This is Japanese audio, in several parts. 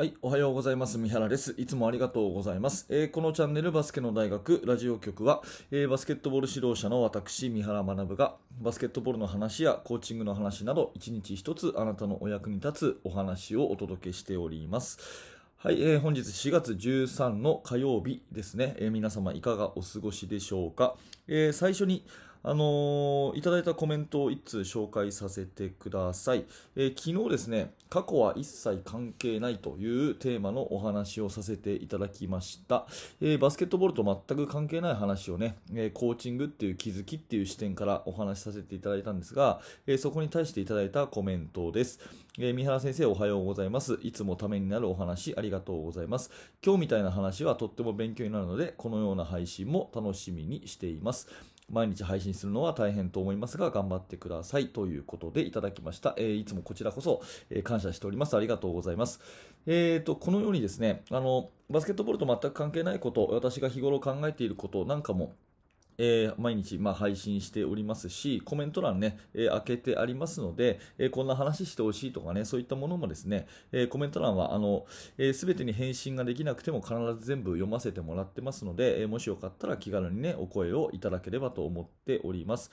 はい、おはようございます。三原です。いつもありがとうございます。えーこのチャンネルバスケの大学ラジオ局は、えーバスケットボール指導者の私、三原学が、バスケットボールの話やコーチングの話など、一日一つあなたのお役に立つお話をお届けしております。はい、えー本日4月13の火曜日ですね。え皆様いかがお過ごしでしょうか。え最初に、あのーいただいたコメントを一通紹介させてください。えー昨日ですね、過去は一切関係ないというテーマのお話をさせていただきました。えーバスケットボールと全く関係ない話をね、えーコーチングっていう気づきっていう視点からお話しさせていただいたんですが、えーそこに対していただいたコメントです。えー三原先生おはようございます。いつもためになるお話ありがとうございます。今日みたいな話はとっても勉強になるので、このような配信も楽しみにしています。毎日配信するのは大変と思いますが、頑張ってくださいということでいただきました。えーいつもこちらこそ、えー感謝しております。ありがとうございます。えーと、このようにですね、あの、バスケットボールと全く関係ないこと、私が日頃考えていることなんかも、えー毎日、まあ、配信しておりますし、コメント欄ね、えー開けてありますので、えーこんな話してほしいとかね、そういったものもですね、えコメント欄は、あの、すべてに返信ができなくても必ず全部読ませてもらってますので、えもしよかったら気軽にね、お声をいただければと思っております。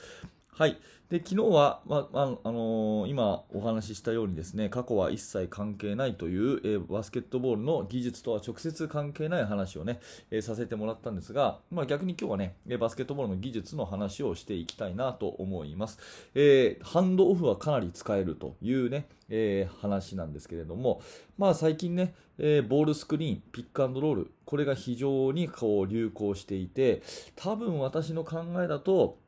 はい。で、昨日は、まあ、あのー今お話ししたようにですね、過去は一切関係ないという、えーバスケットボールの技術とは直接関係ない話をね、えーさせてもらったんですが、まあ、逆に今日はね、えバスケットボールの技術の話をしていきたいなと思います。えハンドオフはかなり使えるというね、え話なんですけれども、まあ最近ね、えボールスクリーン、ピックアンドロール、これが非常にこう流行していて、多分私の考えだと、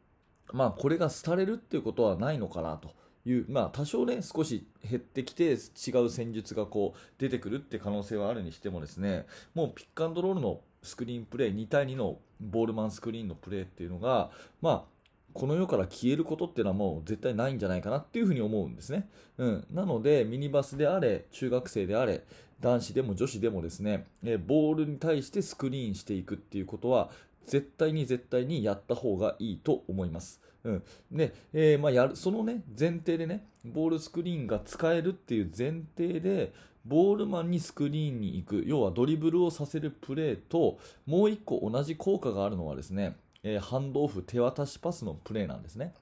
まあこれが廃れるっていうことはないのかなと。いうまあ、多少ね、少し減ってきて、違う戦術がこう出てくるって可能性はあるにしてもですね、もうピックアンドロールのスクリーンプレー、2対2のボールマンスクリーンのプレーっていうのが、まあ、この世から消えることっていうのはもう絶対ないんじゃないかなっていうふうに思うんですね。うん、なので、ミニバスであれ、中学生であれ、男子でも女子でもですね、えボールに対してスクリーンしていくっていうことは、絶対に絶対にやった方がいいと思います。うん、で、えーまあ、やるその、ね、前提でね、ボールスクリーンが使えるっていう前提で、ボールマンにスクリーンに行く、要はドリブルをさせるプレーと、もう一個同じ効果があるのはですね、えーハンドオフ、手渡しパスのプレーなんですね。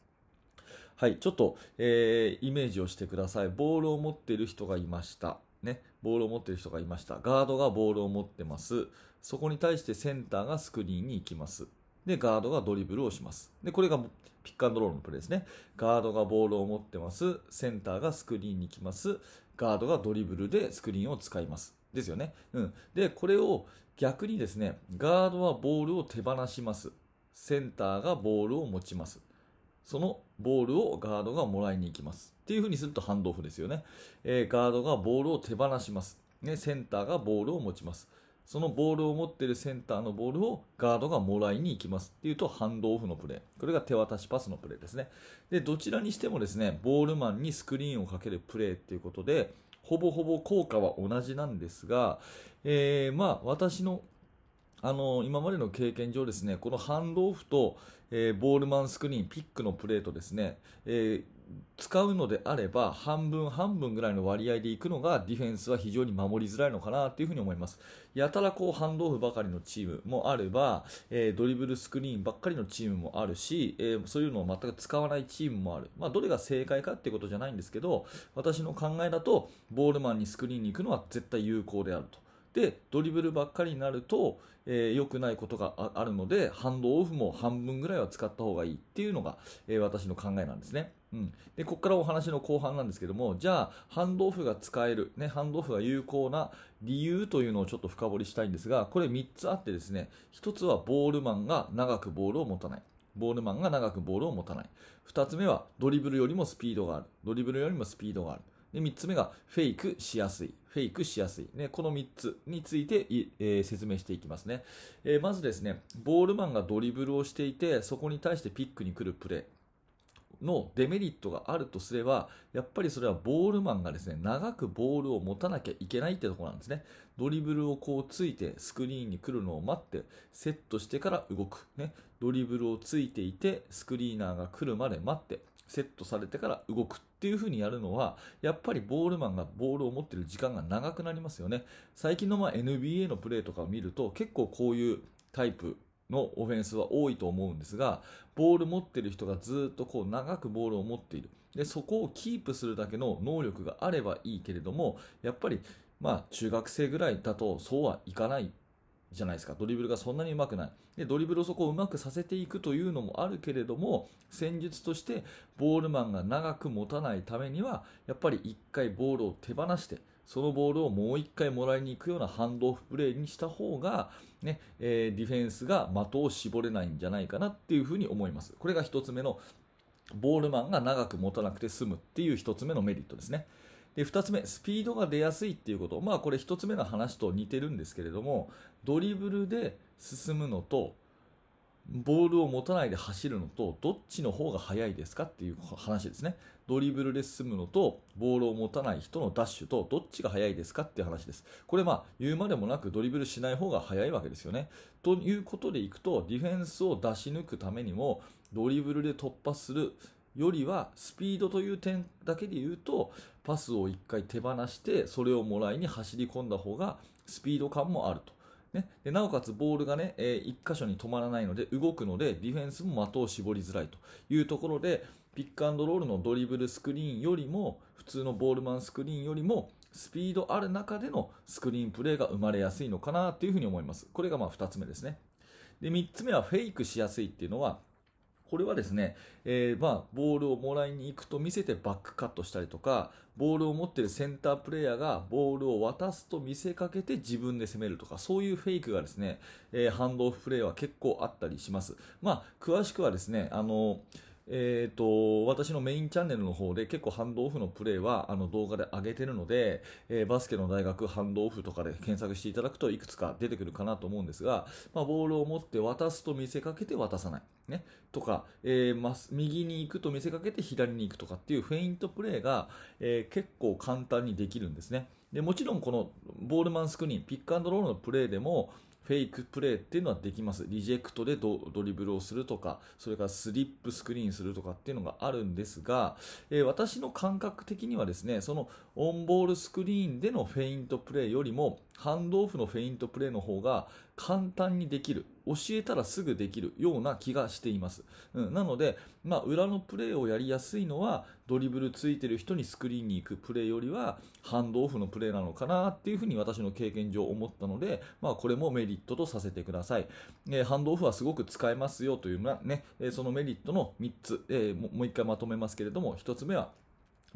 はい、ちょっと、えーイメージをしてください。ボールを持っている人がいました。ね、ボールを持っている人がいました。ガードがボールを持ってます。そこに対してセンターがスクリーンに行きます。で、ガードがドリブルをします。で、これがピックアンドロールのプレーですね。ガードがボールを持ってます。センターがスクリーンに行きます。ガードがドリブルでスクリーンを使います。ですよね。うん。で、これを逆にですね、ガードはボールを手放します。センターがボールを持ちます。そのボールをガードがもらいに行きます。っていう風にするとハンドオフですよね。えーガードがボールを手放します。ね、センターがボールを持ちます。そのボールを持っているセンターのボールをガードがもらいに行きますっていうとハンドオフのプレー。これが手渡しパスのプレーですね。で、どちらにしてもですね、ボールマンにスクリーンをかけるプレーっていうことで、ほぼほぼ効果は同じなんですが、えーまあ私のあの今までの経験上ですね、このハンドオフと、えーボールマンスクリーン、ピックのプレーとですね、えー使うのであれば半分半分ぐらいの割合でいくのがディフェンスは非常に守りづらいのかなというふうに思います。やたらこうハンドオフばかりのチームもあれば、えードリブルスクリーンばっかりのチームもあるし、えーそういうのを全く使わないチームもある。まあ、どれが正解かっていうことじゃないんですけど、私の考えだとボールマンにスクリーンに行くのは絶対有効であると。でドリブルばっかりになると良、えー良くないことがああるのでハンドオフも半分ぐらいは使った方がいいっていうのが、えー私の考えなんですね。うん、でここからお話の後半なんですけどもじゃあハンドオフが使える、ね、ハンドオフが有効な理由というのをちょっと深掘りしたいんですがこれ3つあってですね1つはボールマンが長くボールを持たない。ボールマンが長くボールを持たない。2つ目はドリブルよりもスピードがある。ドリブルよりもスピードがある。で3つ目がフェイクしやすい。フェイクしやすい。ね、この3つについてい、え説明していきますね、えまずですね、ボールマンがドリブルをしていて、そこに対してピックに来るプレー。のデメリットがあるとすれば、やっぱりそれはボールマンがですね、長くボールを持たなきゃいけないってところなんですね。ドリブルをこうついて、スクリーンに来るのを待って、セットしてから動く。ね。ドリブルをついていて、スクリーナーが来るまで待って、セットされてから動くっていう風にやるのは、やっぱりボールマンがボールを持ってる時間が長くなりますよね。最近のま NBA のプレーとかを見ると、結構こういうタイプのオフェンスは多いと思うんですが、ボール持ってる人がずっとこう長くボールを持っている。で、そこをキープするだけの能力があればいいけれども、やっぱり、まあ、中学生ぐらいだとそうはいかないじゃないですか。ドリブルがそんなに上手くない。で、ドリブルをそこをうまくさせていくというのもあるけれども、戦術としてボールマンが長く持たないためには、やっぱり1回ボールを手放して、そのボールをもう1回もらいに行くようなハンドオフプレーにした方が、ねえー、ディフェンスが的を絞れないんじゃないかなっていうふうに思います。これが1つ目のボールマンが長く持たなくて済むっていう1つ目のメリットですね。で2つ目、スピードが出やすいっていうこと、まあ、これ1つ目の話と似てるんですけれども、ドリブルで進むのと、ボールを持たないで走るのと、どっちの方が速いですかっていう話ですね。ドリブルで進むのと、ボールを持たない人のダッシュと、どっちが速いですかっていう話です。これまあ、言うまでもなくドリブルしない方が速いわけですよね。ということでいくと、ディフェンスを出し抜くためにも、ドリブルで突破するよりは、スピードという点だけで言うと、パスを1回手放して、それをもらいに走り込んだ方が、スピード感もあると。ね、でなおかつボールがね、えー、1箇所に止まらないので動くのでディフェンスも的を絞りづらいというところでピックアンドロールのドリブルスクリーンよりも普通のボールマンスクリーンよりもスピードある中でのスクリーンプレーが生まれやすいのかなというふうに思います。これがまあ2つ目ですね。で3つ目はフェイクしやすいっていうのはこれはですね、えー、まあ、ボールをもらいに行くと見せてバックカットしたりとか、ボールを持っているセンタープレーヤーがボールを渡すと見せかけて自分で攻めるとか、そういうフェイクがですね、えー、ハンドオフプレーは結構あったりします。まあ、詳しくはですね、あのえーと、私のメインチャンネルの方で結構ハンドオフのプレーはあの動画で上げてるので、えー、バスケの大学ハンドオフとかで検索していただくといくつか出てくるかなと思うんですが、まあ、ボールを持って渡すと見せかけて渡さない。ね、とか、えー、右に行くと見せかけて左に行くとかっていうフェイントプレーが、えー、結構簡単にできるんですね。でもちろんこのボールマンスクリーン、ピックアンドロールのプレーでも、フェイクプレーっていうのはできます。リジェクトでドリブルをするとか、それからスリップスクリーンするとかっていうのがあるんですが、えー、私の感覚的にはですね、そのオンボールスクリーンでのフェイントプレーよりも、ハンドオフのフェイントプレーの方が簡単にできる。教えたらすぐできるような気がしています。うん、なので、まあ、裏のプレーをやりやすいのは、ドリブルついてる人にスクリーンに行くプレーよりは、ハンドオフのプレーなのかなっていうふうに私の経験上思ったので、まあ、これもメリットとさせてください。えー、ハンドオフはすごく使えますよというね、そのメリットの3つ、えー、もう一回まとめますけれども、1つ目は、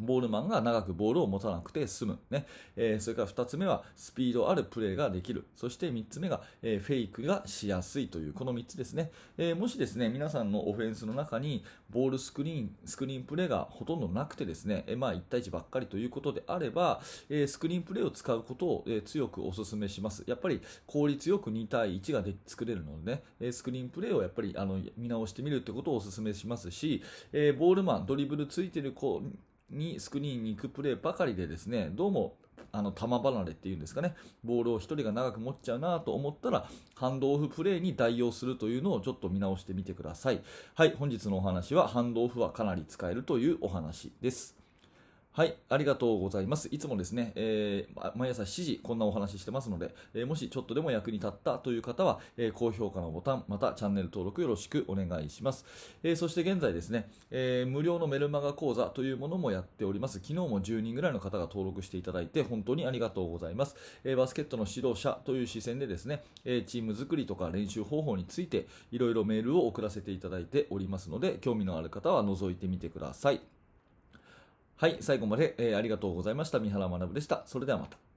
ボールマンが長くボールを持たなくて済む。ね。えー、それから2つ目はスピードあるプレーができる。そして3つ目が、えー、フェイクがしやすいという、この3つですね。えー、もしですね、皆さんのオフェンスの中にボールスクリーン、スクリーンプレーがほとんどなくてですね、えまあ1対1ばっかりということであれば、えスクリーンプレーを使うことを、え強くお勧めします。やっぱり効率よく2対1がで作れるのでね、えスクリーンプレーをやっぱりあの見直してみるってことをお勧めしますし、えボールマン、ドリブルついてる子にスクリーンに行くプレーばかりでですね、どうもあの球離れっていうんですかね、ボールを1人が長く持っちゃうなと思ったら、ハンドオフプレーに代用するというのをちょっと見直してみてください。はい、本日のお話は、ハンドオフはかなり使えるというお話です。はい、ありがとうございます。いつもですね、えー、毎朝7時、こんなお話ししてますので、えー、もしちょっとでも役に立ったという方は、えー、高評価のボタン、またチャンネル登録よろしくお願いします。えそして現在ですね、え無料のメルマガ講座というものもやっております。昨日も10人ぐらいの方が登録していただいて、本当にありがとうございます。えバスケットの指導者という視線でですね、えチーム作りとか練習方法について、いろいろメールを送らせていただいておりますので、興味のある方は覗いてみてください。はい、最後まで、えー、ありがとうございました。三原学でした。それではまた。